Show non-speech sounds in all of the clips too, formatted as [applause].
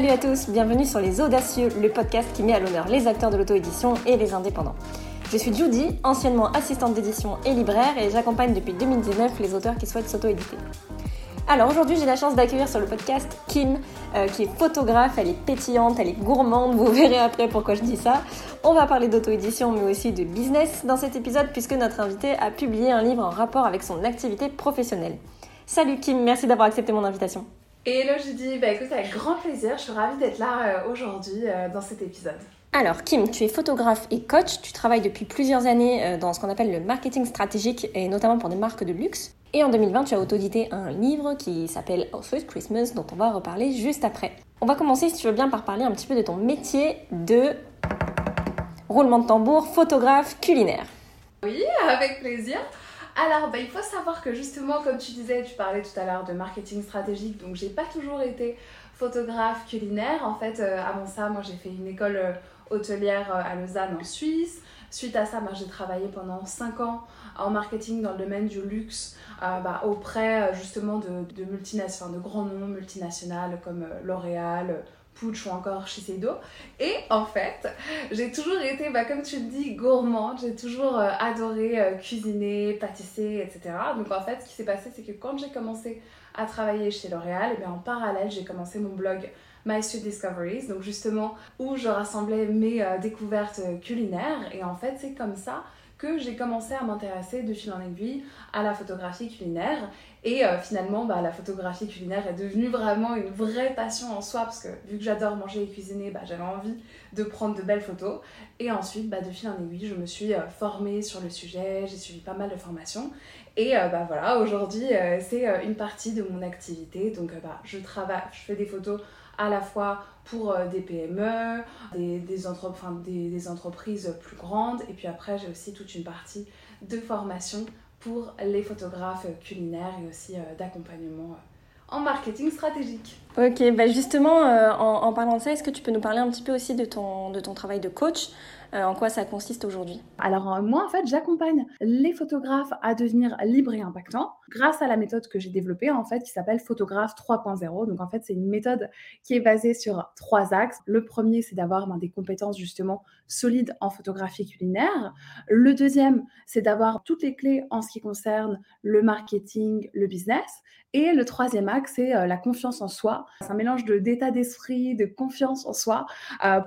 Salut à tous, bienvenue sur Les Audacieux, le podcast qui met à l'honneur les acteurs de l'auto-édition et les indépendants. Je suis Judy, anciennement assistante d'édition et libraire, et j'accompagne depuis 2019 les auteurs qui souhaitent s'auto-éditer. Alors aujourd'hui, j'ai la chance d'accueillir sur le podcast Kim, euh, qui est photographe, elle est pétillante, elle est gourmande, vous [laughs] verrez après pourquoi je dis ça. On va parler d'auto-édition mais aussi de business dans cet épisode puisque notre invité a publié un livre en rapport avec son activité professionnelle. Salut Kim, merci d'avoir accepté mon invitation. Hello Judy, bah écoute, avec grand plaisir, je suis ravie d'être là euh, aujourd'hui euh, dans cet épisode. Alors Kim, tu es photographe et coach, tu travailles depuis plusieurs années euh, dans ce qu'on appelle le marketing stratégique et notamment pour des marques de luxe. Et en 2020, tu as auto-édité un livre qui s'appelle Sweet Christmas dont on va reparler juste après. On va commencer si tu veux bien par parler un petit peu de ton métier de roulement de tambour, photographe culinaire. Oui, avec plaisir. Alors, bah, il faut savoir que justement, comme tu disais, tu parlais tout à l'heure de marketing stratégique, donc j'ai pas toujours été photographe culinaire. En fait, euh, avant ça, moi j'ai fait une école euh, hôtelière euh, à Lausanne en Suisse. Suite à ça, moi j'ai travaillé pendant 5 ans en marketing dans le domaine du luxe bah, auprès justement de, de de grands noms multinationales comme L'Oréal, Ou encore Shiseido. Et en fait, j'ai toujours été, bah, comme tu le dis, gourmande. J'ai toujours euh, adoré euh, cuisiner, pâtisser, etc. Donc en fait, ce qui s'est passé, c'est que quand j'ai commencé à travailler chez L'Oréal, et bien en parallèle, j'ai commencé mon blog My Street Discoveries, donc justement où je rassemblais mes euh, découvertes culinaires. Et en fait, c'est comme ça que j'ai commencé à m'intéresser de fil en aiguille à la photographie culinaire. Et euh, finalement, bah, la photographie culinaire est devenue vraiment une vraie passion en soi, parce que vu que j'adore manger et cuisiner, bah, j'avais envie de prendre de belles photos. Et ensuite, bah, de fil en aiguille, je me suis euh, formée sur le sujet, j'ai suivi pas mal de formations. Et euh, bah, voilà, aujourd'hui, c'est une partie de mon activité. Donc, bah, je travaille, je fais des photos à la fois pour euh, des PME, des, entreprises plus grandes. Et puis après, j'ai aussi toute une partie de formation pour les photographes culinaires et aussi euh, d'accompagnement euh, en marketing stratégique. Ok, bah justement, en, parlant de ça, est-ce que tu peux nous parler un petit peu aussi de ton, de ton travail de coach? En quoi ça consiste aujourd'hui Alors euh, moi, en fait, j'accompagne les photographes à devenir libres et impactants grâce à la méthode que j'ai développée, en fait, qui s'appelle Photographe 3.0. Donc en fait, c'est une méthode qui est basée sur trois axes. Le premier, c'est d'avoir ben, des compétences justement solides en photographie culinaire. Le deuxième, c'est d'avoir toutes les clés en ce qui concerne le marketing, le business. Et le troisième axe, c'est euh, la confiance en soi. C'est un mélange d'état d'esprit, de confiance en soi.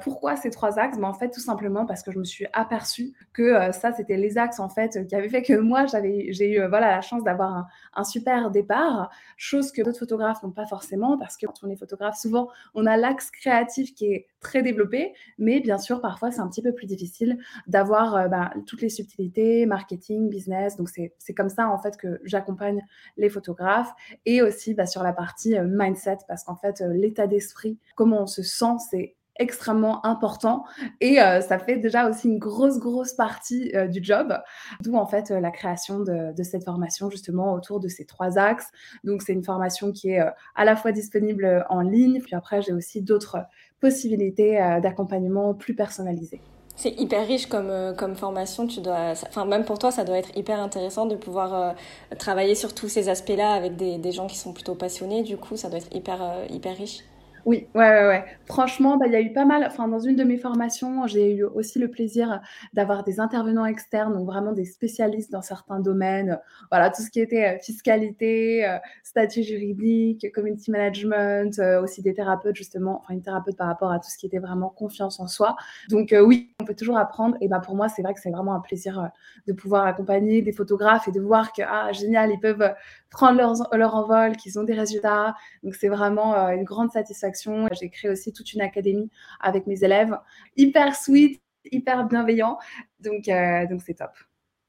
pourquoi ces trois axes? Ben, En fait, tout simplement parce que je me suis aperçue que euh, ça, c'était les axes en fait qui avaient fait que moi, j'avais, j'ai eu euh, voilà la chance d'avoir un, super départ, chose que d'autres photographes n'ont pas forcément parce que quand on est photographe, souvent on a l'axe créatif qui est très développé, mais bien sûr parfois c'est un petit peu plus difficile d'avoir euh, bah, toutes les subtilités, marketing, business. Donc c'est, c'est comme ça en fait que j'accompagne les photographes et aussi bah, sur la partie mindset parce qu'en fait l'état d'esprit, comment on se sent, c'est extrêmement important et euh, ça fait déjà aussi une grosse grosse partie euh, du job d'où en fait euh, la création de, cette formation justement autour de ces trois axes donc c'est une formation qui est à la fois disponible en ligne puis après j'ai aussi d'autres possibilités d'accompagnement plus personnalisées c'est hyper riche comme, formation. Tu dois, enfin, même pour toi, ça doit être hyper intéressant de pouvoir travailler sur tous ces aspects-là avec des, des, gens qui sont plutôt passionnés. Du coup, ça doit être hyper, hyper riche. Oui, ouais, ouais, ouais. Franchement, bah, il y a eu pas mal. Enfin, dans une de mes formations, j'ai eu aussi le plaisir d'avoir des intervenants externes, donc vraiment des spécialistes dans certains domaines. Voilà, tout ce qui était euh, fiscalité, euh, statut juridique, community management, euh, aussi des thérapeutes justement, enfin une thérapeute par rapport à tout ce qui était vraiment confiance en soi. Donc oui, on peut toujours apprendre. Et bah pour moi, c'est vrai que c'est vraiment un plaisir de pouvoir accompagner des photographes et de voir que ah génial, ils peuvent prendre leur, leur envol, qu'ils ont des résultats. Donc c'est vraiment une grande satisfaction j'ai créé aussi toute une académie avec mes élèves, hyper sweet, hyper bienveillant. Donc, euh, donc c'est top.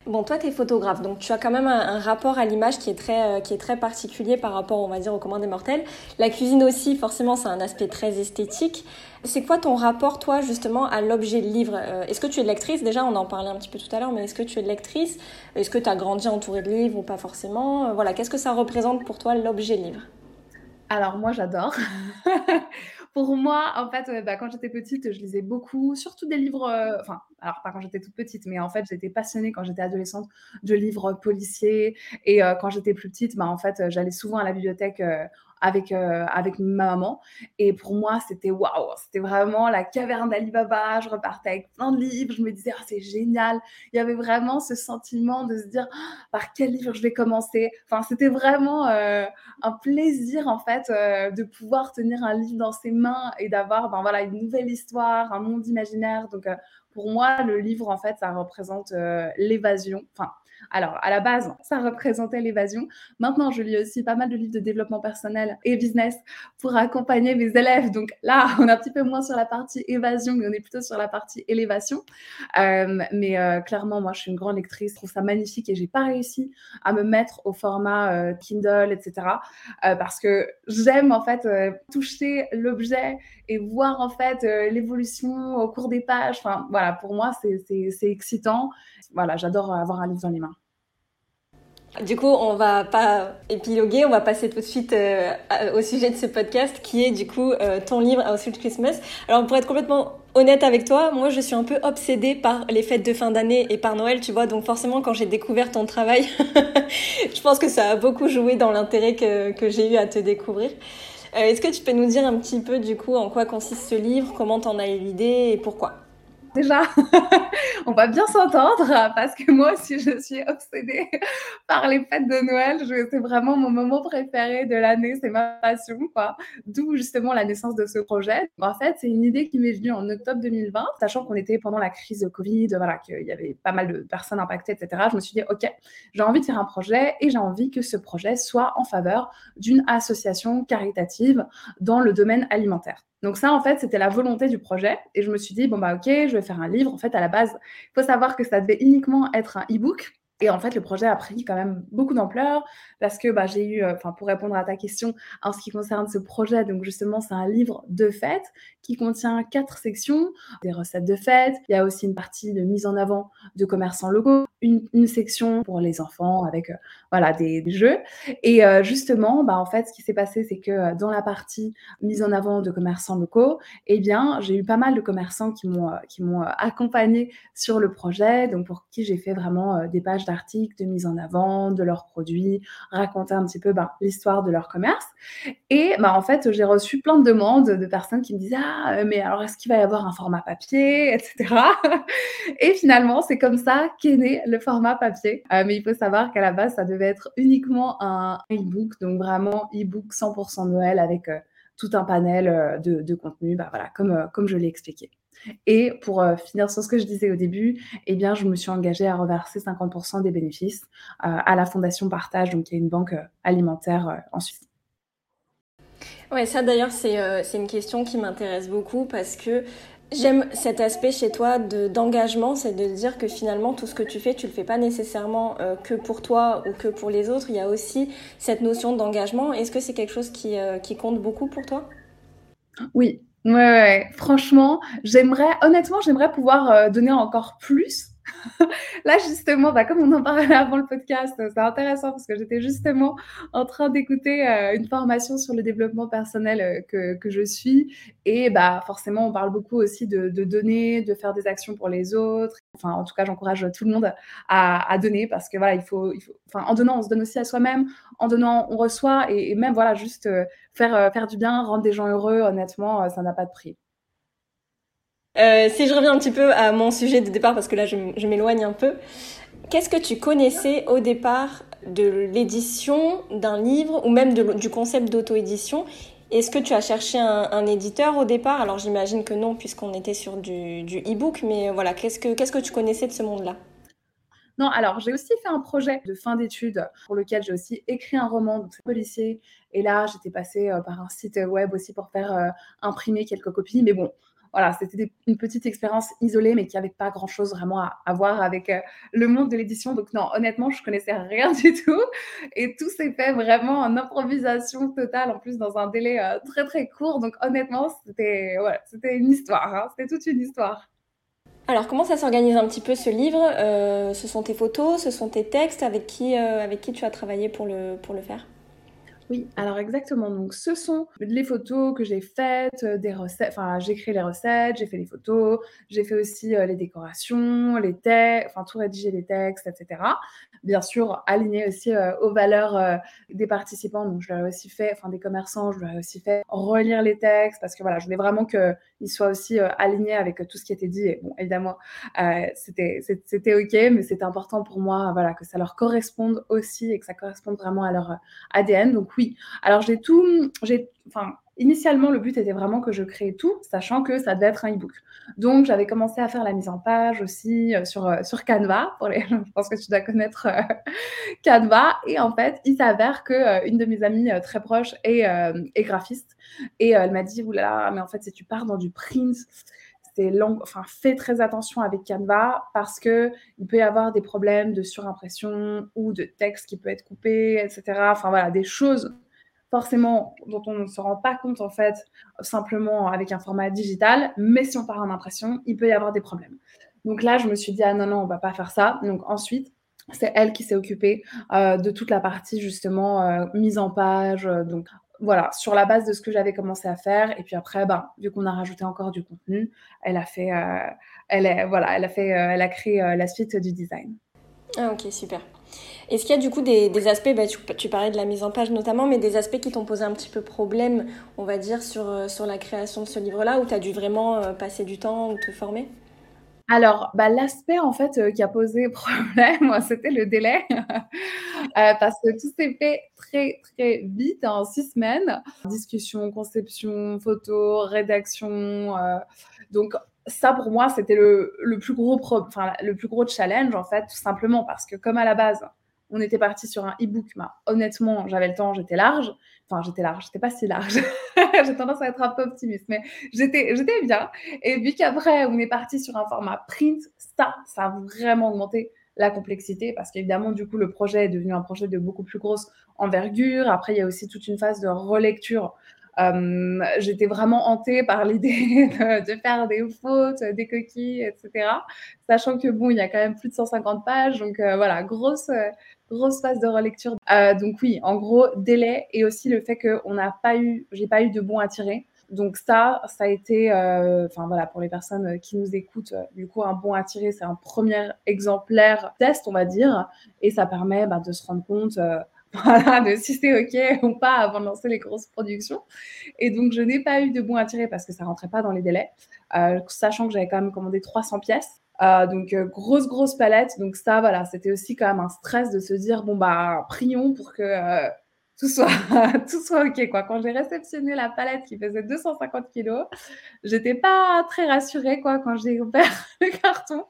Bon, toi, tu es photographe, donc tu as quand même un, rapport à l'image qui, est très, euh, qui est très particulier par rapport, on va dire, aux commandes des mortels. La cuisine aussi, forcément, c'est un aspect très esthétique. C'est quoi ton rapport, toi, justement, à l'objet livre? Euh, Est-ce que tu es lectrice? Déjà, on en parlait un petit peu tout à l'heure, mais est-ce que tu es lectrice? Est-ce que tu as grandi entouré de livres ou pas forcément? Voilà, qu'est-ce que ça représente pour toi, l'objet livre? Alors moi j'adore. [laughs] Pour moi, en fait, bah, quand j'étais petite, je lisais beaucoup, surtout des livres, euh, enfin, alors pas quand j'étais toute petite, mais en fait, j'étais passionnée quand j'étais adolescente de livres policiers. Et euh, quand j'étais plus petite, bah, en fait, j'allais souvent à la bibliothèque euh, avec, euh, avec ma maman. Et pour moi, c'était waouh, c'était vraiment la caverne d'Alibaba. Je repartais avec plein de livres. Je me disais, oh, c'est génial. Il y avait vraiment ce sentiment de se dire, ah, par quel livre je vais commencer? Enfin, c'était vraiment euh, un plaisir, en fait, euh, de pouvoir tenir un livre dans ses mains et d'avoir ben, voilà, une nouvelle histoire, un monde imaginaire. Donc, pour moi, le livre, en fait, ça représente l'évasion. Enfin, alors, à la base, ça représentait l'évasion. Maintenant, je lis aussi pas mal de livres de développement personnel et business pour accompagner mes élèves. Donc là, [laughs] on est un petit peu moins sur la partie évasion, mais on est plutôt sur la partie élévation. Euh, mais euh, clairement, moi, je suis une grande lectrice, je trouve ça magnifique et j'ai pas réussi à me mettre au format euh, Kindle, etc. parce que j'aime en fait toucher l'objet et voir en fait l'évolution au cours des pages. Enfin, voilà, pour moi, c'est excitant. Voilà, j'adore avoir un livre dans les mains. Du coup, on va pas épiloguer, on va passer tout de suite euh, au sujet de ce podcast qui est du coup euh, ton livre Sweet Christmas. Alors pour être complètement honnête avec toi, moi je suis un peu obsédée par les fêtes de fin d'année et par Noël, tu vois, donc forcément quand j'ai découvert ton travail, [laughs] je pense que ça a beaucoup joué dans l'intérêt que, que j'ai eu à te découvrir. Euh, est-ce que tu peux nous dire un petit peu du coup en quoi consiste ce livre, comment t'en as eu l'idée et pourquoi? Déjà, [laughs] on va bien s'entendre parce que moi aussi, je suis obsédée [laughs] par les fêtes de Noël. C'est vraiment mon moment préféré de l'année, c'est ma passion, quoi. D'où justement la naissance de ce projet. En fait, c'est une idée qui m'est venue en octobre 2020, sachant qu'on était pendant la crise de Covid, voilà, qu'il y avait pas mal de personnes impactées, etc. Je me suis dit, OK, j'ai envie de faire un projet et j'ai envie que ce projet soit en faveur d'une association caritative dans le domaine alimentaire. Donc ça, en fait, c'était la volonté du projet. Et je me suis dit, bon, bah ok, je vais faire un livre. En fait, à la base, il faut savoir que ça devait uniquement être un e-book. Et en fait, le projet a pris quand même beaucoup d'ampleur parce que bah, j'ai eu, euh, enfin, pour répondre à ta question, en ce qui concerne ce projet, donc justement, c'est un livre de fête qui contient quatre sections, des recettes de fête. Il y a aussi une partie de mise en avant de commerçants locaux, une, section pour les enfants avec euh, voilà des, jeux. Et euh, justement, bah, en fait, ce qui s'est passé, c'est que dans la partie mise en avant de commerçants locaux, eh bien, j'ai eu pas mal de commerçants qui m'ont qui m'ont accompagné sur le projet, donc pour qui j'ai fait vraiment des pages d'articles de mise en avant de leurs produits, raconter un petit peu bah, l'histoire de leur commerce. Et bah, en fait, j'ai reçu plein de demandes de personnes qui me disaient Ah, mais alors est-ce qu'il va y avoir un format papier, etc. [laughs] Et finalement, c'est comme ça qu'est né le format papier. Euh, mais il faut savoir qu'à la base, ça devait être uniquement un e-book, donc vraiment e-book 100% Noël avec euh, tout un panel euh, de, de contenu, bah, voilà, comme, comme je l'ai expliqué. Et pour euh, finir sur ce que je disais au début, eh bien, je me suis engagée à reverser 50% des bénéfices euh, à la Fondation Partage, donc qui est une banque euh, alimentaire en Suisse. Ouais, ça d'ailleurs, c'est une question qui m'intéresse beaucoup parce que J'aime cet aspect chez toi d'engagement, c'est de dire que finalement tout ce que tu fais, tu le fais pas nécessairement que pour toi ou que pour les autres. Il y a aussi cette notion d'engagement. Est-ce que c'est quelque chose qui, qui compte beaucoup pour toi? Oui, Ouais, ouais, franchement, j'aimerais, honnêtement, j'aimerais pouvoir euh, donner encore plus. [laughs] Là, justement, bah, comme on en parlait avant le podcast, c'est intéressant parce que j'étais justement en train d'écouter euh, une formation sur le développement personnel euh, que, que, je suis. Et bah, forcément, on parle beaucoup aussi de, donner, de faire des actions pour les autres. Enfin, en tout cas, j'encourage tout le monde à, donner parce que voilà, il faut, en donnant, on se donne aussi à soi-même. En donnant, on reçoit. Et, même, voilà, juste euh, faire, faire du bien, rendre des gens heureux, honnêtement, ça n'a pas de prix. Euh, si je reviens un petit peu à mon sujet de départ, parce que là je, m'éloigne un peu, qu'est-ce que tu connaissais au départ de l'édition d'un livre ou même du concept d'auto-édition? Est-ce que tu as cherché un, éditeur au départ? Alors j'imagine que non, puisqu'on était sur du, e-book, mais voilà, qu'est-ce que, qu'est-ce que tu connaissais de ce monde-là? Non, alors j'ai aussi fait un projet de fin d'études pour lequel j'ai aussi écrit un roman, c'est policier. Et là, j'étais passée euh, par un site web aussi pour faire euh, imprimer quelques copies. Mais bon, voilà, c'était une petite expérience isolée, mais qui n'avait pas grand-chose vraiment à, voir avec euh, le monde de l'édition. Donc non, honnêtement, je connaissais rien [laughs] du tout. Et tout s'est fait vraiment en improvisation totale, en plus dans un délai euh, très très court. Donc honnêtement, c'était c'était une histoire. Hein. C'était toute une histoire. Alors, comment ça s'organise un petit peu ce livre euh, Ce sont tes photos, ce sont tes textes Avec qui, avec qui tu as travaillé pour le, pour le faire? Oui, alors exactement. Donc, ce sont les photos que j'ai faites, euh, des recettes. Enfin, j'ai créé les recettes, j'ai fait les photos, j'ai fait aussi euh, les décorations, les textes, enfin, tout rédiger les textes, etc. Bien sûr, aligné aussi euh, aux valeurs des participants. Donc, je leur ai aussi fait, enfin, des commerçants, je leur ai aussi fait relire les textes parce que voilà, je voulais vraiment qu'ils soient aussi alignés avec tout ce qui était dit. Et bon, évidemment, c'était, c'était OK, mais c'était important pour moi, voilà, que ça leur corresponde aussi et que ça corresponde vraiment à leur ADN. Donc, oui. Alors, j'ai tout, j'ai, enfin, initialement, le but était vraiment que je crée tout, sachant que ça devait être un e-book. Donc, j'avais commencé à faire la mise en page aussi euh, sur, euh, sur Canva. Pour les, [laughs] je pense que tu dois connaître euh, Canva. Et en fait, il s'avère que une de mes amies très proches est, est graphiste. Et elle m'a dit, oulala, mais en fait, si tu pars dans du print, c'est long, enfin, fais très attention avec Canva parce que il peut y avoir des problèmes de surimpression ou de texte qui peut être coupé, etc. Enfin voilà, des choses forcément dont on ne se rend pas compte en fait simplement avec un format digital, mais si on part en impression, il peut y avoir des problèmes. Donc là, je me suis dit ah non non, on va pas faire ça. Donc ensuite, c'est elle qui s'est occupée euh, de toute la partie justement euh, mise en page, euh, donc voilà, sur la base de ce que j'avais commencé à faire. Et puis après, ben, vu qu'on a rajouté encore du contenu, elle a fait, euh, elle est, voilà, elle a fait, euh, elle a créé euh, la suite du design. Ah ok, super. Est-ce qu'il y a du coup des, aspects, bah, tu, parlais de la mise en page notamment, mais des aspects qui t'ont posé un petit peu problème, on va dire, sur, sur la création de ce livre-là, où tu as dû vraiment passer du temps ou te former? Alors, bah, l'aspect en fait euh, qui a posé [laughs] problème, [laughs] c'était le délai, [laughs] euh, parce que tout s'est fait très très vite en six semaines. Discussion, conception, photo, rédaction. Euh, donc ça pour moi c'était le, le, plus gros enfin, le plus gros challenge en fait, tout simplement parce que comme à la base on était parti sur un e-book. Bah, honnêtement, j'avais le temps, j'étais large. Enfin, j'étais large, j'étais pas si large. [laughs] J'ai tendance à être un peu optimiste, mais j'étais, bien. Et vu qu'après, on est parti sur un format print, ça, ça a vraiment augmenté la complexité parce qu'évidemment, du coup, le projet est devenu un projet de beaucoup plus grosse envergure. Après, il y a aussi toute une phase de relecture euh, j'étais vraiment hantée par l'idée [laughs] de, faire des fautes, des coquilles, etc. Sachant que bon, il y a quand même plus de 150 pages, donc euh, voilà, grosse, grosse phase de relecture. Euh, donc oui, en gros, délai et aussi le fait qu'on n'a pas eu, j'ai pas eu de bons à tirer. Donc ça, ça a été, enfin voilà, pour les personnes qui nous écoutent, du coup, un bon à tirer, c'est un premier exemplaire test, on va dire, et ça permet bah, de se rendre compte [laughs] voilà, de si c'est OK ou pas avant de lancer les grosses productions. Et donc, je n'ai pas eu de bon à tirer parce que ça rentrait pas dans les délais, euh, sachant que j'avais quand même commandé 300 pièces. Euh, donc, euh, grosse, grosse palette. Donc, ça, voilà, c'était aussi quand même un stress de se dire, bon, bah, prions pour que tout soit, [laughs] tout soit OK. Quoi. Quand j'ai réceptionné la palette qui faisait 250 kilos, j'étais pas très rassurée quoi, quand j'ai ouvert [laughs] le carton.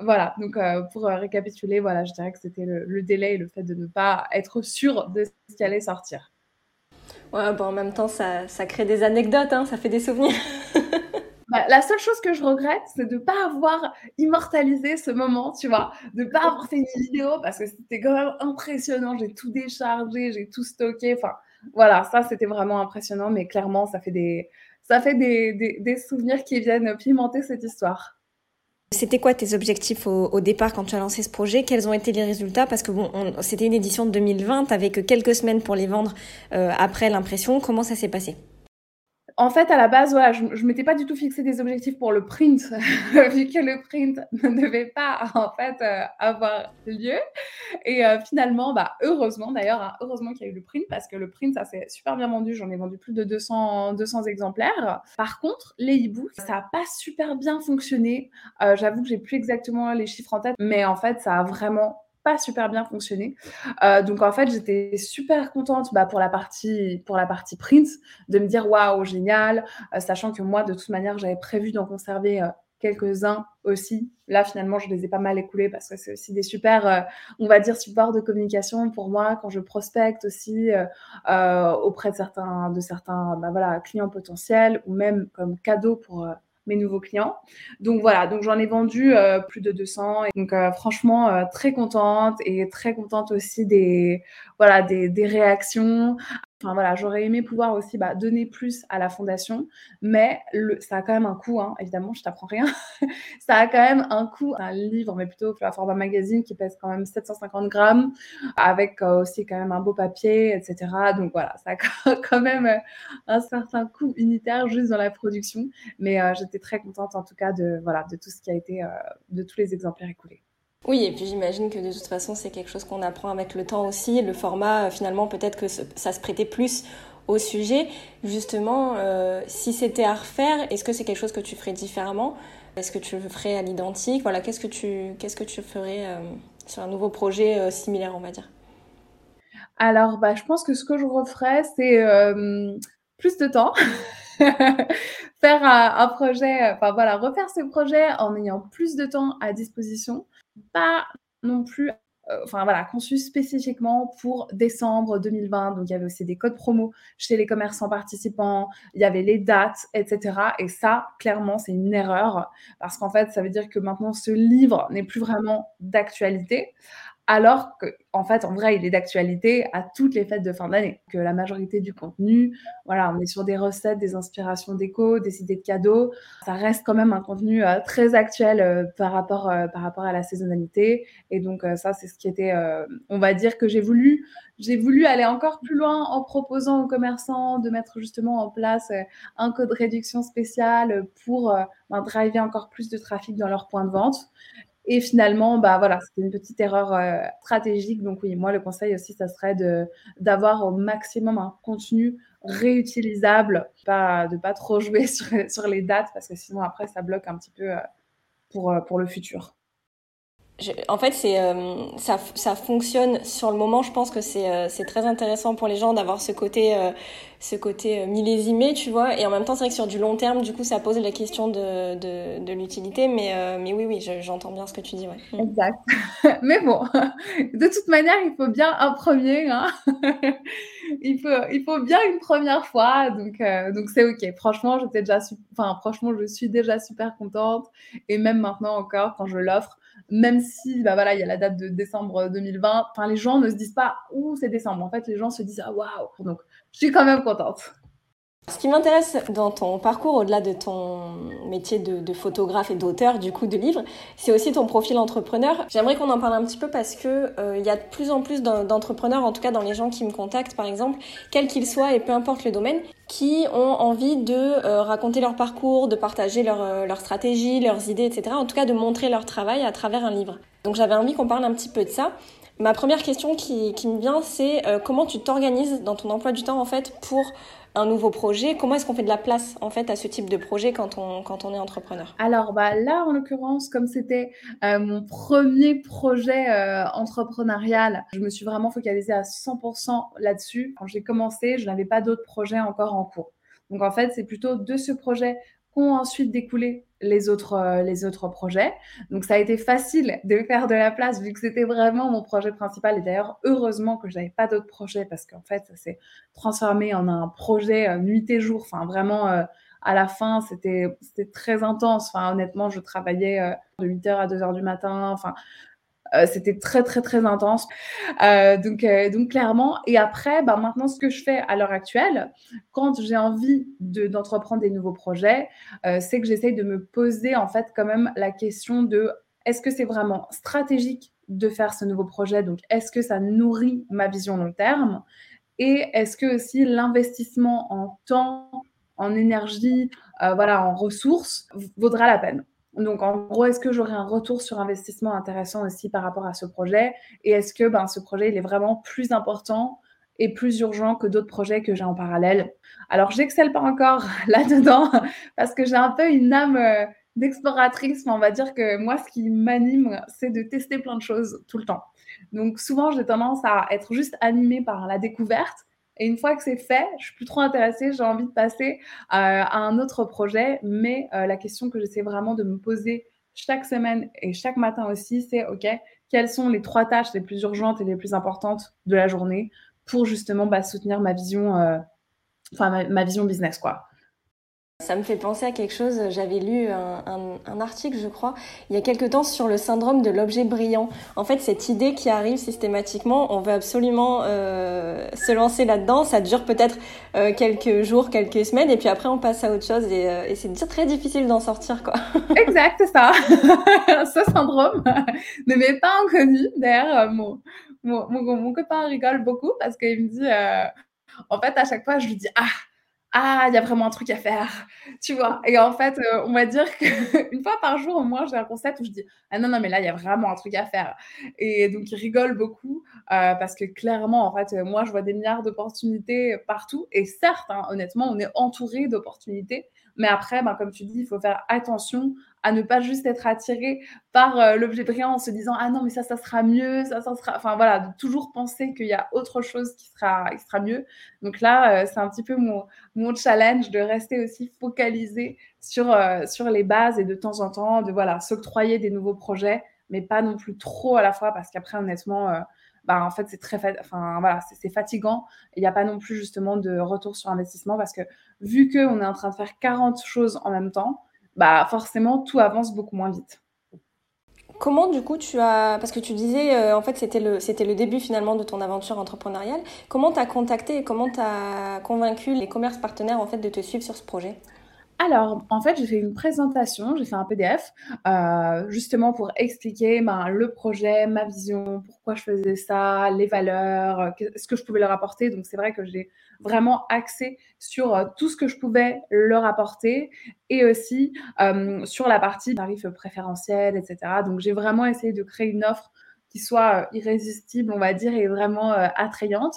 Voilà, donc euh, pour euh, récapituler, voilà, je dirais que c'était le, délai et le fait de ne pas être sûr de ce qui allait sortir. Ouais, bon, en même temps, ça, ça crée des anecdotes, hein, ça fait des souvenirs. [laughs] Bah, la seule chose que je regrette, c'est de ne pas avoir immortalisé ce moment, tu vois, de ne pas avoir fait une vidéo parce que c'était quand même impressionnant. J'ai tout déchargé, j'ai tout stocké. Enfin, voilà, ça c'était vraiment impressionnant, mais clairement, ça fait des, ça fait des, des, souvenirs qui viennent pimenter cette histoire. C'était quoi tes objectifs au, départ quand tu as lancé ce projet? Quels ont été les résultats? Parce que bon, c'était une édition de 2020 avec quelques semaines pour les vendre euh, après l'impression. Comment ça s'est passé? En fait, à la base, je ne m'étais pas du tout fixé des objectifs pour le print, [laughs] vu que le print [laughs] ne devait pas, en fait, euh, avoir lieu. Et euh, finalement, bah, heureusement, d'ailleurs, hein, heureusement qu'il y a eu le print, parce que le print, ça s'est super bien vendu. J'en ai vendu plus de 200, 200 exemplaires. Par contre, les e-books, ça n'a pas super bien fonctionné. Euh, j'avoue que j'ai plus exactement les chiffres en tête, mais en fait, ça a vraiment pas super bien fonctionné. Euh, donc en fait, j'étais super contente bah, pour la partie pour la partie print de me dire waouh génial, euh, sachant que moi de toute manière j'avais prévu d'en conserver euh, quelques-uns aussi. Là finalement, je les ai pas mal écoulés parce que c'est aussi des super, on va dire supports de communication pour moi quand je prospecte aussi auprès de certains de certains bah, voilà clients potentiels ou même comme cadeau pour mes nouveaux clients. Donc voilà, donc j'en ai vendu euh, plus de 200 et donc euh, franchement euh, très contente et très contente aussi des voilà des, des réactions. Enfin voilà, j'aurais aimé pouvoir aussi bah, donner plus à la fondation, mais ça a quand même un coût, hein, évidemment, je t'apprends rien. [laughs] ça a quand même un coût, un livre, mais plutôt la format magazine qui pèse quand même 750 grammes, avec euh, aussi quand même un beau papier, etc. Donc voilà, ça a [laughs] quand même euh, un certain coût unitaire juste dans la production, mais euh, j'étais très contente en tout cas de, voilà, de tout ce qui a été, de tous les exemplaires écoulés. Oui, et puis j'imagine que de toute façon, c'est quelque chose qu'on apprend avec le temps aussi. Le format, euh, finalement, peut-être que ça se prêtait plus au sujet. Justement, euh, si c'était à refaire, est-ce que c'est quelque chose que tu ferais différemment? Est-ce que tu le ferais à l'identique? Voilà, qu'est-ce que tu, qu'est-ce que tu ferais euh, sur un nouveau projet similaire, on va dire? Alors, bah, je pense que ce que je referais, c'est plus de temps. [laughs] faire un, projet, enfin voilà, refaire ce projet en ayant plus de temps à disposition pas non plus euh, enfin voilà, conçu spécifiquement pour décembre 2020. Donc il y avait aussi des codes promo chez les commerçants participants, il y avait les dates, etc. Et ça, clairement, c'est une erreur parce qu'en fait, ça veut dire que maintenant ce livre n'est plus vraiment d'actualité alors qu'en fait, en vrai, il est d'actualité à toutes les fêtes de fin d'année. Que la majorité du contenu, voilà, on est sur des recettes, des inspirations déco, des idées de cadeaux. Ça reste quand même un contenu euh, très actuel euh, par, rapport, euh, par rapport à la saisonnalité. Et donc, ça, c'est ce qui était, on va dire que j'ai voulu, j'ai voulu aller encore plus loin en proposant aux commerçants de mettre justement en place un code réduction spécial pour ben, driver encore plus de trafic dans leur point de vente. Et finalement, bah voilà, c'était une petite erreur euh, stratégique. Donc oui, moi le conseil aussi, ça serait d'avoir au maximum un contenu réutilisable, pas de pas trop [laughs] jouer sur, les dates parce que sinon après ça bloque un petit peu euh, euh, pour le futur en fait, c'est euh, ça, ça fonctionne sur le moment. Je pense que c'est euh, très intéressant pour les gens d'avoir ce côté euh, ce côté millésimé, tu vois. Et en même temps, c'est vrai que sur du long terme, du coup, ça pose la question de de, de l'utilité. Mais mais oui, oui, j'entends bien ce que tu dis. Ouais. Mm. Exact. [laughs] mais bon, [laughs] de toute manière, il faut bien un premier. Hein [laughs] il faut il faut bien une première fois. Donc donc c'est ok. Franchement, déjà enfin franchement, je suis déjà super contente. Et même maintenant encore, quand je l'offre même si bah voilà, il y a la date de décembre 2020, enfin les gens ne se disent pas ouh, c'est décembre. En fait, les gens se disent ah waouh. Donc, je suis quand même contente. Ce qui m'intéresse dans ton parcours, au-delà de ton métier de, photographe et d'auteur du coup de livres, c'est aussi ton profil entrepreneur. J'aimerais qu'on en parle un petit peu parce que euh, il y a de plus en plus d'entrepreneurs, en tout cas dans les gens qui me contactent par exemple, quels qu'ils soient et peu importe le domaine, qui ont envie de euh, raconter leur parcours, de partager leur, euh, stratégie, leurs idées, etc. En tout cas de montrer leur travail à travers un livre. Donc j'avais envie qu'on parle un petit peu de ça. Ma première question qui me vient, c'est comment tu t'organises dans ton emploi du temps en fait pour un nouveau projet Comment est-ce qu'on fait de la place en fait à ce type de projet quand on, quand on est entrepreneur? Alors bah, là, en l'occurrence, comme c'était euh, mon premier projet euh, entrepreneurial, je me suis vraiment focalisée à 100% là-dessus. Quand j'ai commencé, je n'avais pas d'autres projets encore en cours. Donc en fait, c'est plutôt de ce projet qu'ont ensuite découlé les autres, euh, les autres projets. Donc ça a été facile de faire de la place vu que c'était vraiment mon projet principal. Et d'ailleurs, heureusement que je n'avais pas d'autres projets parce qu'en fait, ça s'est transformé en un projet euh, nuit et jour. Enfin, vraiment, euh, à la fin, c'était très intense. Enfin, honnêtement, je travaillais de 8h à 2h du matin. Enfin, euh, c'était très, très, très intense. Euh, donc, euh, donc, clairement. Et après, bah, maintenant, ce que je fais à l'heure actuelle, quand j'ai envie d'entreprendre des nouveaux projets, c'est que j'essaye de me poser, en fait, quand même la question de est-ce que c'est vraiment stratégique de faire ce nouveau projet? Donc, est-ce que ça nourrit ma vision long terme? Et est-ce que aussi l'investissement en temps, en énergie, voilà, en ressources vaudra la peine? Donc, en gros, est-ce que j'aurai un retour sur investissement intéressant aussi par rapport à ce projet? Et est-ce que ben, ce projet, il est vraiment plus important et plus urgent que d'autres projets que j'ai en parallèle? Alors, j'excelle pas encore [laughs] là-dedans parce que j'ai un peu une âme euh, d'exploratrice, mais on va dire que moi, ce qui m'anime, c'est de tester plein de choses tout le temps. Donc, souvent, j'ai tendance à être juste animée par la découverte et une fois que c'est fait, je suis plus trop intéressée, j'ai envie de passer euh, à un autre projet. Mais euh, la question que j'essaie vraiment de me poser chaque semaine et chaque matin aussi, c'est OK, quelles sont les trois tâches les plus urgentes et les plus importantes de la journée pour justement bah, soutenir ma vision, euh, enfin ma, vision business, quoi. Ça me fait penser à quelque chose, j'avais lu un, article, je crois, il y a quelque temps sur le syndrome de l'objet brillant. En fait, cette idée qui arrive systématiquement, on veut absolument euh, se lancer là-dedans, ça dure peut-être euh, quelques jours, quelques semaines, et puis après on passe à autre chose, et, euh, et c'est très difficile d'en sortir, quoi. [laughs] exact, c'est ça. [laughs] Ce syndrome [laughs] ne m'est pas inconnu. D'ailleurs, mon, mon, mon, mon, copain rigole beaucoup parce qu'il me dit, en fait, à chaque fois, je lui dis, ah, ah, il y a vraiment un truc à faire, tu vois. Et en fait, euh, on va dire qu'une [laughs] fois par jour, au moins, j'ai un concept où je dis, ah non, non, mais là, il y a vraiment un truc à faire. Et donc, il rigole beaucoup euh, parce que clairement, en fait, moi, je vois des milliards d'opportunités partout. Et certes, hein, honnêtement, on est entouré d'opportunités. Mais après, ben, comme tu dis, il faut faire attention à ne pas juste être attiré par euh, l'objet brillant en se disant ah non mais ça ça sera mieux ça ça sera enfin voilà de toujours penser qu'il y a autre chose qui sera qui mieux donc là euh, c'est un petit peu mon, mon challenge de rester aussi focalisé sur euh, sur les bases et de temps en temps de voilà s'octroyer des nouveaux projets mais pas non plus trop à la fois parce qu'après honnêtement bah, en fait, c'est très enfin, voilà, c'est fatigant. Il n'y a pas non plus justement de retour sur investissement parce que vu qu'on est en train de faire 40 choses en même temps, bah forcément tout avance beaucoup moins vite. Comment du coup tu as parce que tu disais euh, en fait c'était le c'était le début finalement de ton aventure entrepreneuriale. Comment tu as contacté et comment tu as convaincu les commerces partenaires en fait de te suivre sur ce projet? Alors, en fait, j'ai fait une présentation, j'ai fait un PDF, euh, justement pour expliquer ben, le projet, ma vision, pourquoi je faisais ça, les valeurs, ce que je pouvais leur apporter. Donc, c'est vrai que j'ai vraiment axé sur euh, tout ce que je pouvais leur apporter et aussi euh, sur la partie tarif préférentiel, etc. Donc, j'ai vraiment essayé de créer une offre qui soit irrésistible, on va dire, et vraiment attrayante.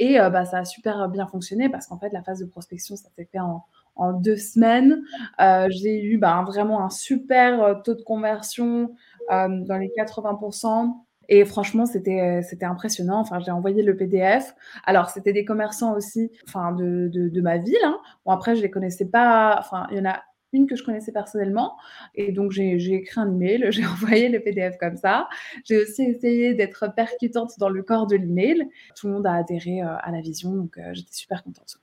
Et bah, ça a super bien fonctionné parce qu'en fait, la phase de prospection, ça s'est fait en en deux semaines. Euh, j'ai eu bah, vraiment un super euh, taux de conversion euh, dans les 80%. Et franchement, c'était impressionnant. Enfin, j'ai envoyé le PDF. Alors, c'était des commerçants aussi, enfin de, ma ville. Hein. Bon, après, je les connaissais pas. Enfin, il y en a une que je connaissais personnellement. Et donc, j'ai écrit un email, [laughs] j'ai envoyé le PDF comme ça. J'ai aussi essayé d'être percutante dans le corps de l'email. Tout le monde a adhéré à la vision, donc j'étais super contente.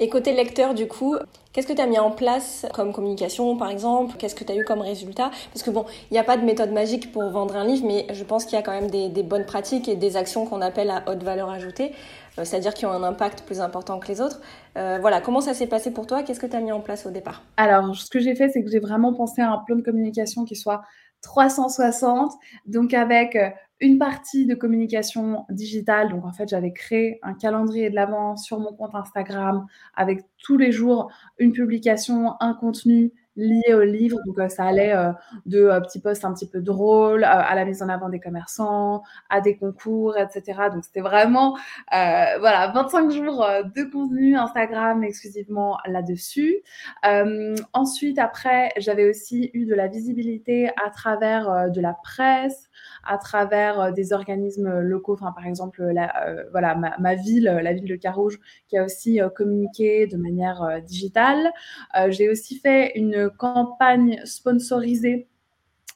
Et côté lecteur, du coup, qu'est-ce que tu as mis en place comme communication, par exemple? Qu'est-ce que tu as eu comme résultat? Parce que bon, il n'y a pas de méthode magique pour vendre un livre, mais je pense qu'il y a quand même des, bonnes pratiques et des actions qu'on appelle à haute valeur ajoutée, euh, c'est-à-dire qui ont un impact plus important que les autres. Euh, voilà, comment ça s'est passé pour toi? Qu'est-ce que tu as mis en place au départ? Alors, ce que j'ai fait, c'est que j'ai vraiment pensé à un plan de communication qui soit 360, donc avec euh, une partie de communication digitale. Donc, en fait, j'avais créé un calendrier de l'avant sur mon compte Instagram avec tous les jours une publication, un contenu lié au livre. Donc, euh, ça allait euh, de euh, petits posts un petit peu drôles à la mise en avant des commerçants, à des concours, etc. Donc, c'était vraiment, voilà, 25 jours de contenu Instagram exclusivement là-dessus. ensuite, après, j'avais aussi eu de la visibilité à travers de la presse, à travers des organismes locaux. Enfin, par exemple, la, voilà, ma, ville, la ville de Carouge, qui a aussi communiqué de manière digitale. J'ai aussi fait une campagne sponsorisée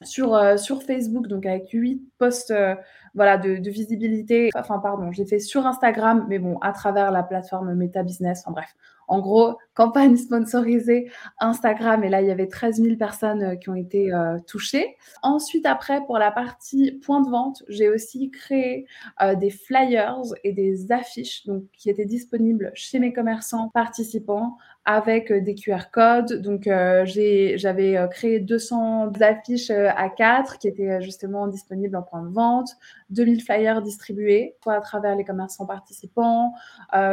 sur, euh, sur Facebook, donc avec huit posts euh, voilà, de, visibilité. Enfin, pardon, j'ai fait sur Instagram, mais bon, à travers la plateforme Meta Business. Enfin bref, en gros, campagne sponsorisée Instagram. Et là, il y avait 13 000 personnes euh, qui ont été touchées. Ensuite, après, pour la partie point de vente, j'ai aussi créé des flyers et des affiches qui étaient disponibles chez mes commerçants participants avec euh, des QR codes. Donc, euh, j'avais euh, créé 200 affiches à 4 qui étaient justement disponibles en point de vente, 2000 flyers distribués, soit à travers les commerçants participants,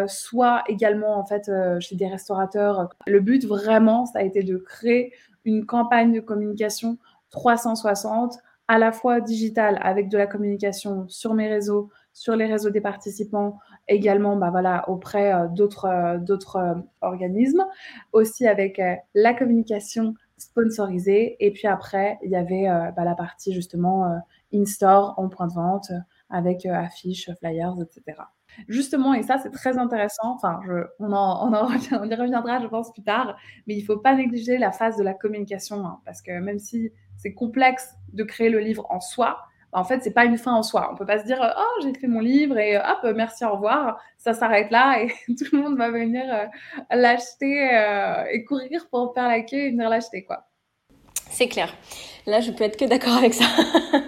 soit également en fait chez des restaurateurs. Le but vraiment, ça a été de créer une campagne de communication 360 à la fois digitale avec de la communication sur mes réseaux, sur les réseaux des participants, également bah voilà, auprès euh, d'autres euh, d'autres euh, organismes, aussi avec la communication sponsorisée. Et puis après, il y avait bah, la partie justement in-store, en point de vente, avec affiches, flyers, etc. Justement, et ça c'est très intéressant, enfin, on, en [laughs] on, y reviendra je pense plus tard, mais il ne faut pas négliger la phase de la communication, hein, parce que même si c'est complexe de créer le livre en soi, en fait, c'est pas une fin en soi. On peut pas se dire, oh, j'ai fait mon livre et hop, merci, au revoir. Ça s'arrête là et [laughs] tout le monde va venir l'acheter et courir pour faire la queue et venir l'acheter, quoi. C'est clair. Là, je peux être que d'accord avec ça.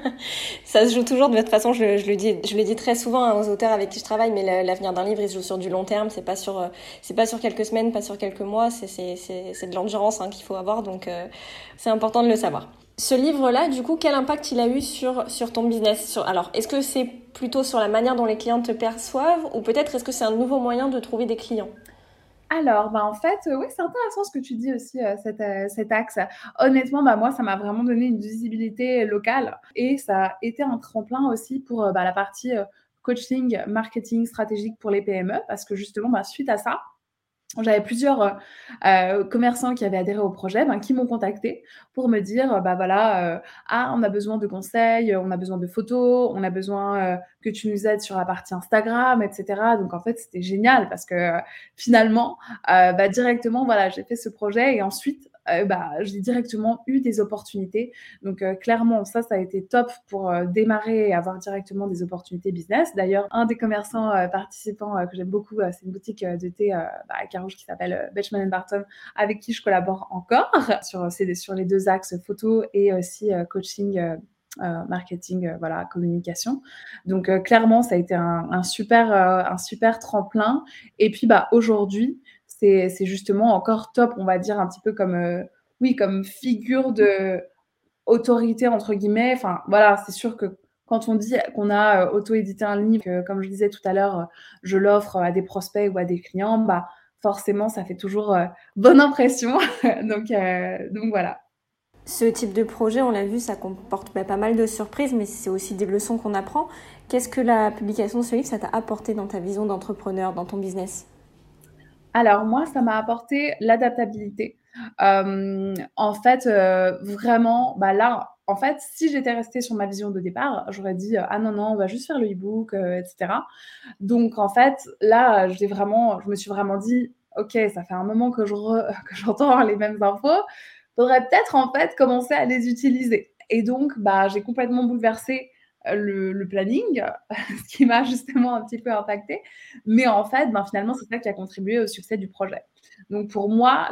[laughs] ça se joue toujours de toute façon. Je, le dis, je le dis très souvent hein, aux auteurs avec qui je travaille, mais l'avenir d'un livre, il se joue sur du long terme. C'est pas sur, euh, c'est pas sur quelques semaines, pas sur quelques mois. C'est, de l'endurance hein, qu'il faut avoir. Donc, euh, c'est important de le savoir. Ce livre-là, du coup, quel impact il a eu sur, sur ton business Alors, est-ce que c'est plutôt sur la manière dont les clients te perçoivent ou peut-être est-ce que c'est un nouveau moyen de trouver des clients? Alors, bah, en fait, oui, c'est intéressant ce que tu dis aussi, euh, euh, cet, axe. Honnêtement, bah, moi, ça m'a vraiment donné une visibilité locale et ça a été un tremplin aussi pour euh, bah, la partie coaching, marketing stratégique pour les PME parce que justement, bah, suite à ça, j'avais plusieurs euh, euh, commerçants qui avaient adhéré au projet, ben, qui m'ont contacté pour me dire, bah voilà, euh, ah, on a besoin de conseils, on a besoin de photos, on a besoin que tu nous aides sur la partie Instagram, etc. Donc en fait, c'était génial parce que finalement, bah, directement, voilà, j'ai fait ce projet et ensuite, euh, bah, j'ai directement eu des opportunités. Donc euh, clairement, ça, ça a été top pour euh, démarrer et avoir directement des opportunités business. D'ailleurs, un des commerçants participants que j'aime beaucoup, c'est une boutique de thé bah, à Carouge qui s'appelle Betchman Barton, avec qui je collabore encore [laughs] sur, sur les deux axes photo et aussi coaching. marketing, voilà, communication. Donc clairement, ça a été un, un super, un super tremplin. Et puis bah aujourd'hui, c'est justement encore top, on va dire, un petit peu comme, euh, oui, comme figure de autorité, entre guillemets. Enfin, voilà, c'est sûr que quand on dit qu'on a euh, auto-édité un livre, comme je disais tout à l'heure, je l'offre à des prospects ou à des clients, bah, forcément, ça fait toujours euh, bonne impression. [laughs] donc, donc voilà. Ce type de projet, on l'a vu, ça comporte bah, pas mal de surprises, mais c'est aussi des leçons qu'on apprend. Qu'est-ce que la publication de ce livre, ça t'a apporté dans ta vision d'entrepreneur, dans ton business? Alors moi, ça m'a apporté l'adaptabilité. Euh, en fait, euh, vraiment, bah là, en fait, si j'étais restée sur ma vision de départ, j'aurais dit ah non non, on va juste faire le e-book, euh, etc. Donc en fait, là, j'ai vraiment, je me suis vraiment dit, ok, ça fait un moment que je [laughs] que j'entends les mêmes infos, faudrait peut-être en fait commencer à les utiliser. Et donc, bah, j'ai complètement bouleversé le, planning, [laughs] ce qui m'a justement un petit peu impacté. Mais en fait, ben, finalement, c'est ça qui a contribué au succès du projet. Donc pour moi,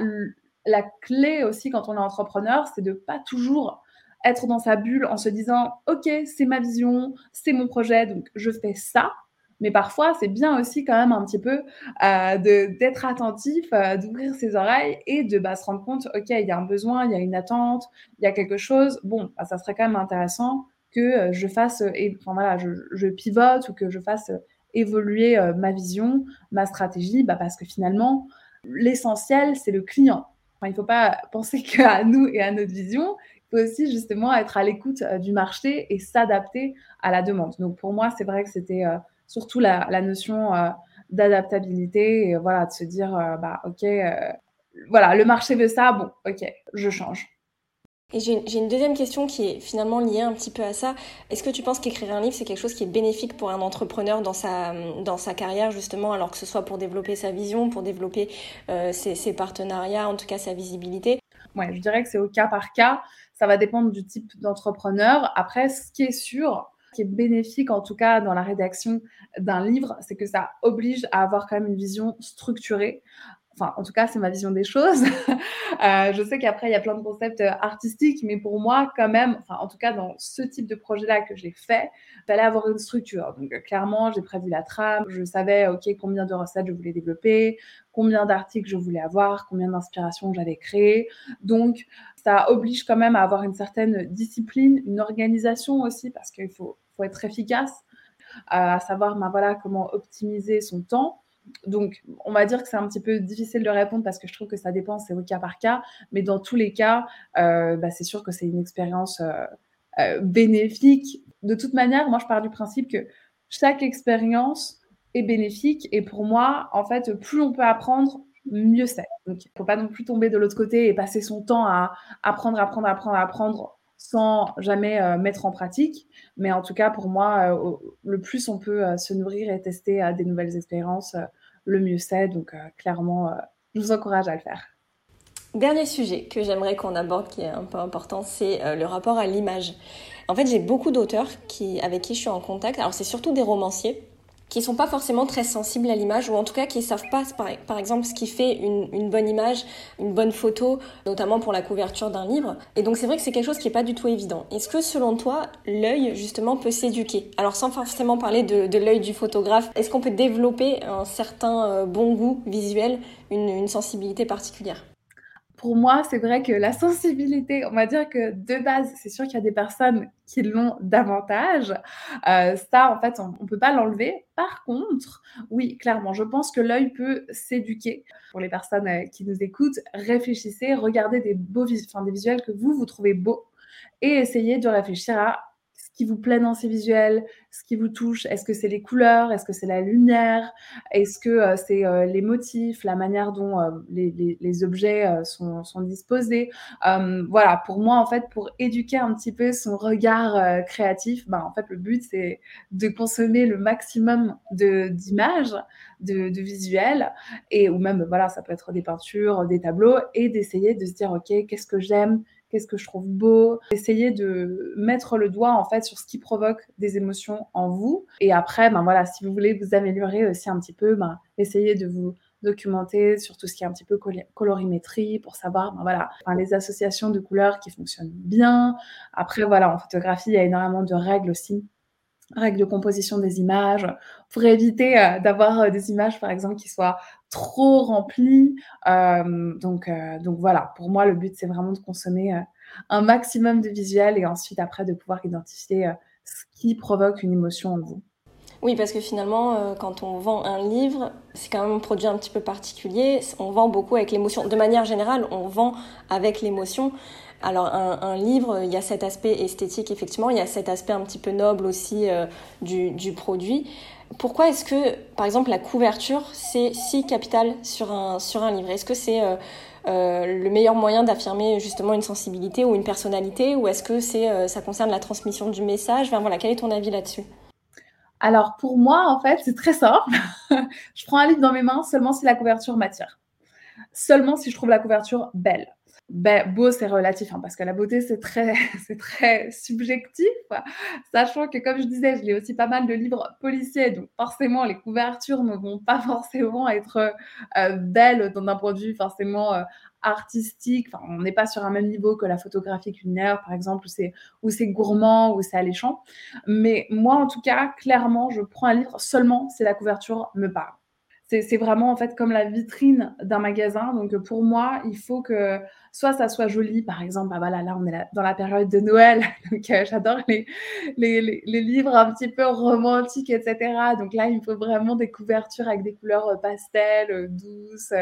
la clé aussi quand on est entrepreneur, c'est de pas toujours être dans sa bulle en se disant ok c'est ma vision c'est mon projet donc je fais ça mais parfois c'est bien aussi quand même un petit peu euh, d'être attentif euh, d'ouvrir ses oreilles et de bah, se rendre compte ok il y a un besoin il y a une attente il y a quelque chose bon bah, ça serait quand même intéressant que euh, je fasse, euh, enfin voilà, je, pivote ou que je fasse euh, évoluer ma vision, ma stratégie, bah parce que finalement, l'essentiel, c'est le client. il ne faut pas [laughs] penser qu'à nous et à notre vision. Il faut aussi justement être à l'écoute du marché et s'adapter à la demande. Donc pour moi, c'est vrai que c'était surtout la, la notion d'adaptabilité voilà, de se dire, bah ok, voilà, le marché veut ça, bon, ok, je change. Et j'ai une deuxième question qui est finalement liée un petit peu à ça. Est-ce que tu penses qu'écrire un livre, c'est quelque chose qui est bénéfique pour un entrepreneur dans sa, dans sa carrière, justement, alors que ce soit pour développer sa vision, pour développer euh, ses, partenariats, en tout cas sa visibilité? Ouais, je dirais que c'est au cas par cas. Ça va dépendre du type d'entrepreneur. Après, ce qui est sûr, qui est bénéfique en tout cas dans la rédaction d'un livre, c'est que ça oblige à avoir quand même une vision structurée. Enfin, en tout cas, c'est ma vision des choses. [laughs] Euh, je sais qu'après, il y a plein de concepts euh, artistiques, mais pour moi, quand même, enfin, en tout cas, dans ce type de projet-là que j'ai fait, il fallait avoir une structure. Donc, euh, clairement, j'ai prévu la trame. Je savais, OK, combien de recettes je voulais développer, combien d'articles je voulais avoir, combien d'inspirations j'avais créé. Donc, ça oblige quand même à avoir une certaine discipline, une organisation aussi, parce qu'il faut, faut être efficace, à savoir, ben, voilà, comment optimiser son temps donc, on va dire que c'est un petit peu difficile de répondre parce que je trouve que ça dépend, c'est au cas par cas. Mais dans tous les cas, euh, bah, c'est sûr que c'est une expérience euh, euh, bénéfique. De toute manière, moi, je pars du principe que chaque expérience est bénéfique. Et pour moi, en fait, plus on peut apprendre, mieux c'est. Donc, il ne faut pas non plus tomber de l'autre côté et passer son temps à apprendre, apprendre, apprendre, apprendre sans jamais mettre en pratique. Mais en tout cas, pour moi, le plus on peut se nourrir et tester des nouvelles expériences, le mieux c'est. Donc, euh, clairement, euh, je vous encourage à le faire. Dernier sujet que j'aimerais qu'on aborde qui est un peu important, c'est euh, le rapport à l'image. En fait, j'ai beaucoup d'auteurs qui, avec qui je suis en contact. Alors, c'est surtout des romanciers qui sont pas forcément très sensibles à l'image ou en tout cas qui savent pas par, exemple ce qui fait une, bonne image, une bonne photo, notamment pour la couverture d'un livre. Et donc c'est vrai que c'est quelque chose qui est pas du tout évident. Est-ce que selon toi l'œil justement peut s'éduquer? Alors sans forcément parler de, l'œil du photographe, est-ce qu'on peut développer un certain euh, bon goût visuel, une sensibilité particulière? Pour moi, c'est vrai que la sensibilité, on va dire que de base, c'est sûr qu'il y a des personnes qui l'ont davantage. Euh, ça, en fait, on ne peut pas l'enlever. Par contre, oui, clairement, je pense que l'œil peut s'éduquer. Pour les personnes euh, qui nous écoutent, réfléchissez, regardez des beaux enfin, des visuels que vous, vous trouvez beaux et essayez de réfléchir à qui vous plaît dans ces visuels, ce qui vous touche. Est-ce que c'est les couleurs Est-ce que c'est la lumière Est-ce que euh, c'est euh, les motifs, la manière dont euh, les, objets sont, sont, disposés Voilà, pour moi, en fait, pour éduquer un petit peu son regard créatif, ben, en fait, le but, c'est de consommer le maximum d'images, de, de, visuels, et, ou même, voilà, ça peut être des peintures, des tableaux, et d'essayer de se dire, OK, qu'est-ce que j'aime qu'est-ce que je trouve beau, essayer de mettre le doigt en fait sur ce qui provoque des émotions en vous. Et après, ben voilà, si vous voulez vous améliorer aussi un petit peu, ben, essayez de vous documenter sur tout ce qui est un petit peu colorimétrie pour savoir ben voilà les associations de couleurs qui fonctionnent bien. Après voilà, en photographie, il y a énormément de règles aussi règles de composition des images, pour éviter euh, d'avoir euh, des images, par exemple, qui soient trop remplies. Euh, donc, donc voilà, pour moi, le but, c'est vraiment de consommer un maximum de visuels et ensuite, après, de pouvoir identifier ce qui provoque une émotion en vous. Oui, parce que finalement, quand on vend un livre, c'est quand même un produit un petit peu particulier. On vend beaucoup avec l'émotion. De manière générale, on vend avec l'émotion. Alors un, livre, il y a cet aspect esthétique effectivement, il y a cet aspect un petit peu noble aussi euh, du, produit. Pourquoi est-ce que, par exemple, la couverture, c'est si capital sur un, sur un livre? Est-ce que c'est euh, euh, le meilleur moyen d'affirmer justement une sensibilité ou une personnalité? Ou est-ce que c'est, ça concerne la transmission du message? Voilà, Quel est ton avis là-dessus? Alors pour moi, en fait, c'est très simple. [laughs] je prends un livre dans mes mains seulement si la couverture m'attire. Seulement si je trouve la couverture belle ben, beau, c'est relatif, hein, parce que la beauté, c'est très, [laughs] c'est très subjectif. Sachant que, comme je disais, je lis aussi pas mal de livres policiers, donc forcément, les couvertures ne vont pas [laughs] forcément être euh, belles d'un point de vue forcément euh, artistique. Enfin, on n'est pas sur un même niveau que la photographie culinaire, par exemple, où c'est, où c'est gourmand, où c'est alléchant. Mais moi, en tout cas, clairement, je prends un livre seulement si la couverture me parle c'est vraiment en fait comme la vitrine d'un magasin. Donc pour moi, il faut que soit ça soit joli, par exemple, bah voilà, là on est dans la période de Noël, [laughs] donc euh, j'adore les, livres un petit peu romantiques, etc. Donc là, il faut vraiment des couvertures avec des couleurs euh, pastel, euh, douces,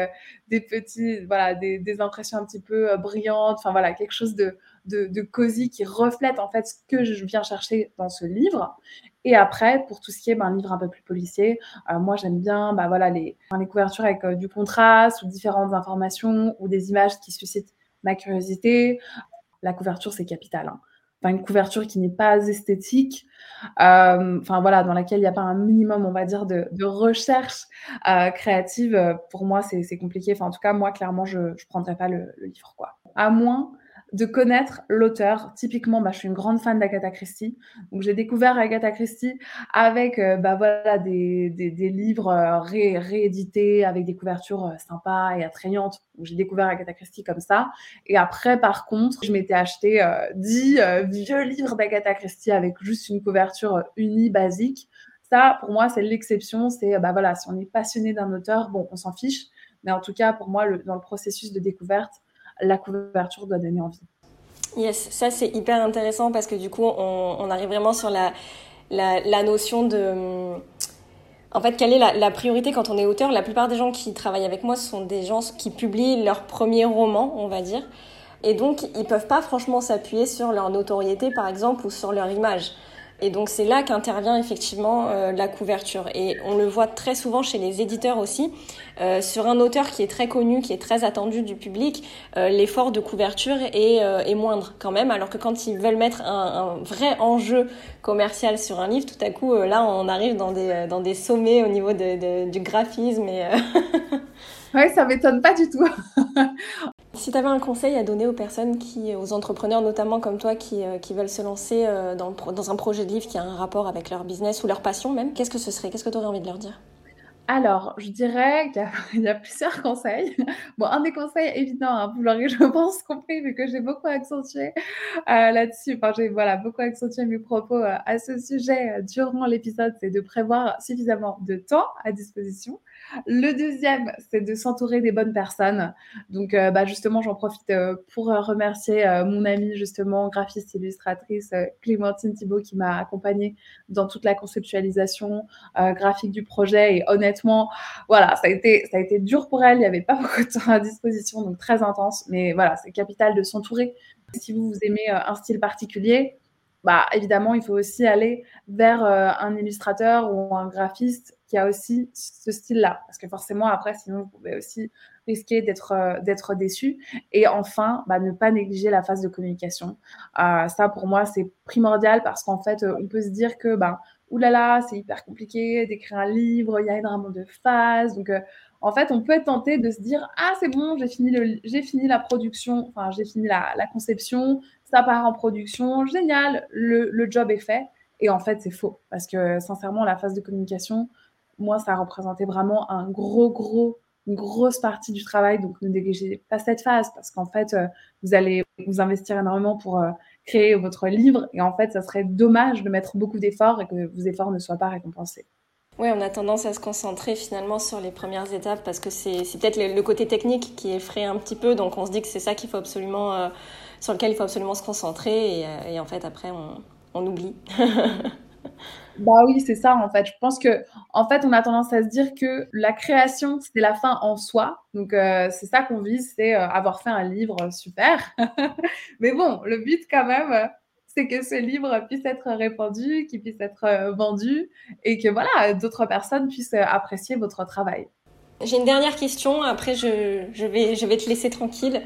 des petits, voilà, des, impressions un petit peu brillantes, enfin voilà, quelque chose de, de cosy qui reflète en fait ce que je viens chercher dans ce livre. Et après, pour tout ce qui est ben, livre un peu plus policier, euh, moi j'aime bien bah, voilà, les, couvertures avec euh, du contraste ou différentes informations ou des images qui suscitent ma curiosité. La couverture, c'est capital. Hein. Enfin, une couverture qui n'est pas esthétique, euh, enfin voilà, dans laquelle il n'y a pas un minimum, on va dire, de, de recherche créative, pour moi, c'est compliqué. Enfin, en tout cas, moi, clairement, je ne prendrais pas le, le livre, quoi. À moins de connaître l'auteur. Typiquement, bah, je suis une grande fan d'Agatha Christie. Donc, j'ai découvert Agatha Christie avec euh, bah, voilà, des, des, livres euh, réédités avec des couvertures euh, sympas et attrayantes. J'ai découvert Agatha Christie comme ça. Et après, par contre, je m'étais acheté dix vieux livres d'Agatha Christie avec juste une couverture unie, basique. Ça, pour moi, c'est l'exception. C'est, bah voilà, si on est passionné d'un auteur, bon, on s'en fiche. Mais en tout cas, pour moi, dans le processus de découverte, la couverture doit donner envie. Yes, ça c'est hyper intéressant parce que du coup on, arrive vraiment sur la, la, notion de... En fait, quelle est la, priorité quand on est auteur La plupart des gens qui travaillent avec moi sont des gens qui publient leur premier roman, on va dire. Et donc, ils peuvent pas franchement s'appuyer sur leur notoriété, par exemple, ou sur leur image. Et donc c'est là qu'intervient effectivement euh, la couverture. Et on le voit très souvent chez les éditeurs aussi. Euh, sur un auteur qui est très connu, qui est très attendu du public, euh, l'effort de couverture est, est, moindre quand même. Alors que quand ils veulent mettre un, un, vrai enjeu commercial sur un livre, tout à coup là on arrive dans des, dans des sommets au niveau de, de, du graphisme. Et [laughs] ouais, ça m'étonne pas du tout. [laughs] Si tu avais un conseil à donner aux personnes, qui, aux entrepreneurs notamment comme toi, qui, euh, veulent se lancer euh, dans, un projet de livre qui a un rapport avec leur business ou leur passion même, qu'est-ce que ce serait? Qu'est-ce que tu aurais envie de leur dire? Alors, je dirais qu'il [laughs] y, a plusieurs conseils. Bon, un des conseils évidents, hein, vous l'aurez, [laughs] je pense, compris, vu que j'ai beaucoup accentué euh, là-dessus. Enfin, j'ai voilà, beaucoup accentué mes propos à ce sujet durant l'épisode, c'est de prévoir suffisamment de temps à disposition. Le deuxième, c'est de s'entourer des bonnes personnes. Donc, euh, bah, justement, j'en profite euh, pour euh, remercier mon amie, justement, graphiste illustratrice Clémentine Thibault, qui m'a accompagnée dans toute la conceptualisation graphique du projet. Et honnêtement, voilà, ça a été, ça a été dur pour elle. Il n'y avait pas [laughs] beaucoup de temps à disposition, donc très intense. Mais voilà, c'est capital de s'entourer. Si vous, vous aimez un style particulier, bah, évidemment, il faut aussi aller vers un illustrateur ou un graphiste qui a aussi ce style-là. Parce que forcément, après, sinon, vous pouvez aussi risquer d'être euh, d'être déçu. Et enfin, bah, ne pas négliger la phase de communication. Euh, ça, pour moi, c'est primordial parce qu'en fait, euh, on peut se dire que, bah, oulala, c'est hyper compliqué d'écrire un livre, il y a énormément de phases. Donc, en fait, on peut être tenté de se dire, ah, c'est bon, j'ai fini, le, j'ai fini la production, enfin, j'ai fini la, la, conception, ça part en production, génial, le, job est fait. Et en fait, c'est faux. Parce que, sincèrement, la phase de communication, moi, ça a représenté vraiment un gros, gros, une grosse partie du travail. Donc, ne négligez pas cette phase parce qu'en fait, euh, vous allez vous investir énormément pour euh, créer votre livre. Et en fait, ça serait dommage de mettre beaucoup d'efforts et que vos efforts ne soient pas récompensés. Oui, on a tendance à se concentrer finalement sur les premières étapes parce que c'est peut-être le, côté technique qui effraie un petit peu. Donc, on se dit que c'est ça qu'il faut absolument, euh, sur lequel il faut absolument se concentrer. Et, et en fait, après, on, oublie. [laughs] Bah oui, c'est ça en fait. Je pense que en fait, on a tendance à se dire que la création, c'est la fin en soi. Donc euh, c'est ça qu'on vise, c'est euh, avoir fait un livre super. [laughs] Mais bon, le but quand même, c'est que ce livre puisse être répandu, qu'il puisse être euh, vendu et que voilà, d'autres personnes puissent apprécier votre travail. J'ai une dernière question, après je, je, vais, je vais te laisser tranquille.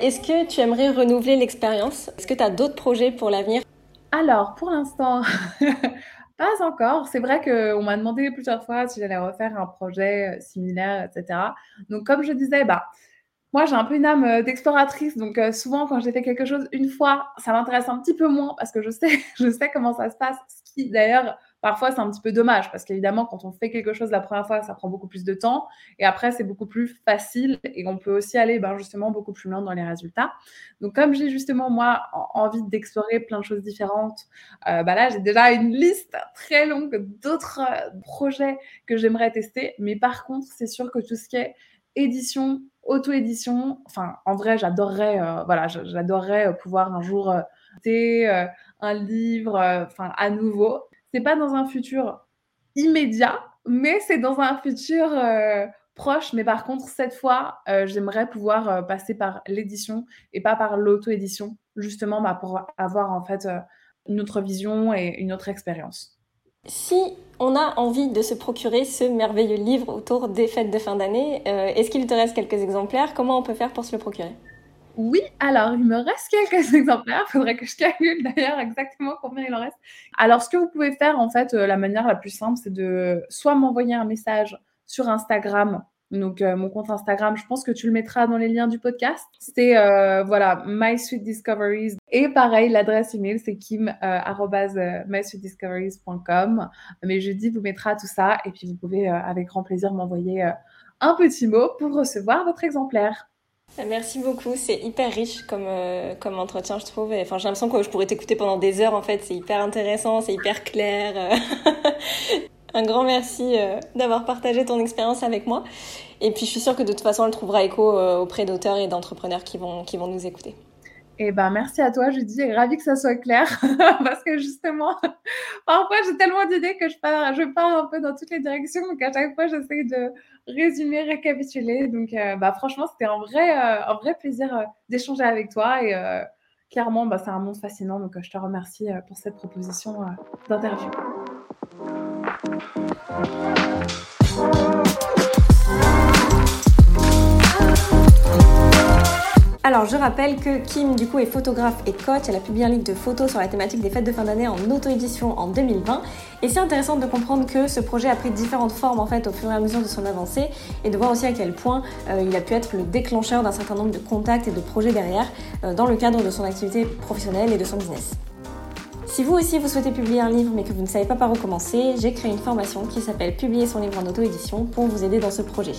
Est-ce que tu aimerais renouveler l'expérience? Est-ce que tu as d'autres projets pour l'avenir? Alors, pour l'instant, [laughs] Pas encore. C'est vrai qu'on m'a demandé plusieurs fois si j'allais refaire un projet euh, similaire, etc. Donc, comme je disais, bah, moi, j'ai un peu une âme euh, d'exploratrice. Donc, euh, souvent, quand j'ai fait quelque chose une fois, ça m'intéresse un petit peu moins parce que je sais, [laughs] je sais comment ça se passe. Ce qui, d'ailleurs, Parfois, c'est un petit peu dommage parce qu'évidemment, quand on fait quelque chose la première fois, ça prend beaucoup plus de temps. Et après, c'est beaucoup plus facile et on peut aussi aller ben, justement beaucoup plus loin dans les résultats. Donc, comme j'ai justement, moi, envie d'explorer plein de choses différentes, euh, bah là, j'ai déjà une liste très longue d'autres euh, projets que j'aimerais tester. Mais par contre, c'est sûr que tout ce qui est édition, auto-édition, enfin, en vrai, j'adorerais, euh, voilà, j'adorerais pouvoir un jour euh, un livre, enfin, à nouveau c'est pas dans un futur immédiat, mais c'est dans un futur euh, proche. Mais par contre, cette fois, euh, j'aimerais pouvoir euh, passer par l'édition et pas par l'auto-édition, justement bah, pour avoir en fait une autre vision et une autre expérience. Si on a envie de se procurer ce merveilleux livre autour des fêtes de fin d'année, est-ce qu'il te reste quelques exemplaires? Comment on peut faire pour se le procurer? Oui, alors il me reste quelques [laughs] exemplaires. Il faudrait que je calcule d'ailleurs exactement combien il en reste. Alors, ce que vous pouvez faire, en fait, euh, la manière la plus simple, c'est de soit m'envoyer un message sur Instagram. Donc, euh, mon compte Instagram, je pense que tu le mettras dans les liens du podcast. C'est, euh, voilà, My Sweet Discoveries. Et pareil, l'adresse email, c'est kim, mysweetdiscoveries.com. Mais jeudi, vous mettra tout ça. Et puis, vous pouvez, avec grand plaisir, m'envoyer un petit mot pour recevoir votre exemplaire. Merci beaucoup, c'est hyper riche comme, euh, comme entretien, je trouve. Enfin, j'ai l'impression que je pourrais t'écouter pendant des heures, en fait. C'est hyper intéressant, c'est hyper clair. [laughs] Un grand merci euh, d'avoir partagé ton expérience avec moi. Et puis, je suis sûre que de toute façon, elle trouvera écho euh, auprès d'auteurs et d'entrepreneurs qui vont, qui vont nous écouter. Eh ben, merci à toi, Judy, ravi que ça soit clair, [laughs] parce que justement, [laughs] parfois j'ai tellement d'idées que je pars, je un peu dans toutes les directions, donc à chaque fois j'essaie de résumer, récapituler. Donc, euh, bah, franchement, c'était un vrai, euh, un vrai plaisir euh, d'échanger avec toi, et clairement, bah, c'est un monde fascinant, donc je te remercie pour cette proposition d'interview. Alors, je rappelle que Kim du coup est photographe et coach, elle a publié un livre de photos sur la thématique des fêtes de fin d'année en auto-édition en 2020 et c'est intéressant de comprendre que ce projet a pris différentes formes en fait au fur et à mesure de son avancée et de voir aussi à quel point euh, il a pu être le déclencheur d'un certain nombre de contacts et de projets derrière euh, dans le cadre de son activité professionnelle et de son business. Si vous aussi vous souhaitez publier un livre mais que vous ne savez pas par où commencer, j'ai créé une formation qui s'appelle Publier son livre en auto-édition pour vous aider dans ce projet.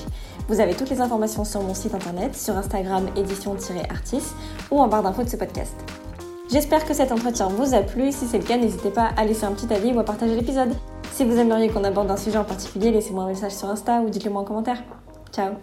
Vous avez toutes les informations sur mon site internet, sur Instagram édition-artis ou en barre d'infos de ce podcast. J'espère que cet entretien vous a plu. Si c'est le cas, n'hésitez pas à laisser un petit avis ou à partager l'épisode. Si vous aimeriez qu'on aborde un sujet en particulier, laissez-moi un message sur Insta ou dites-le moi en commentaire. Ciao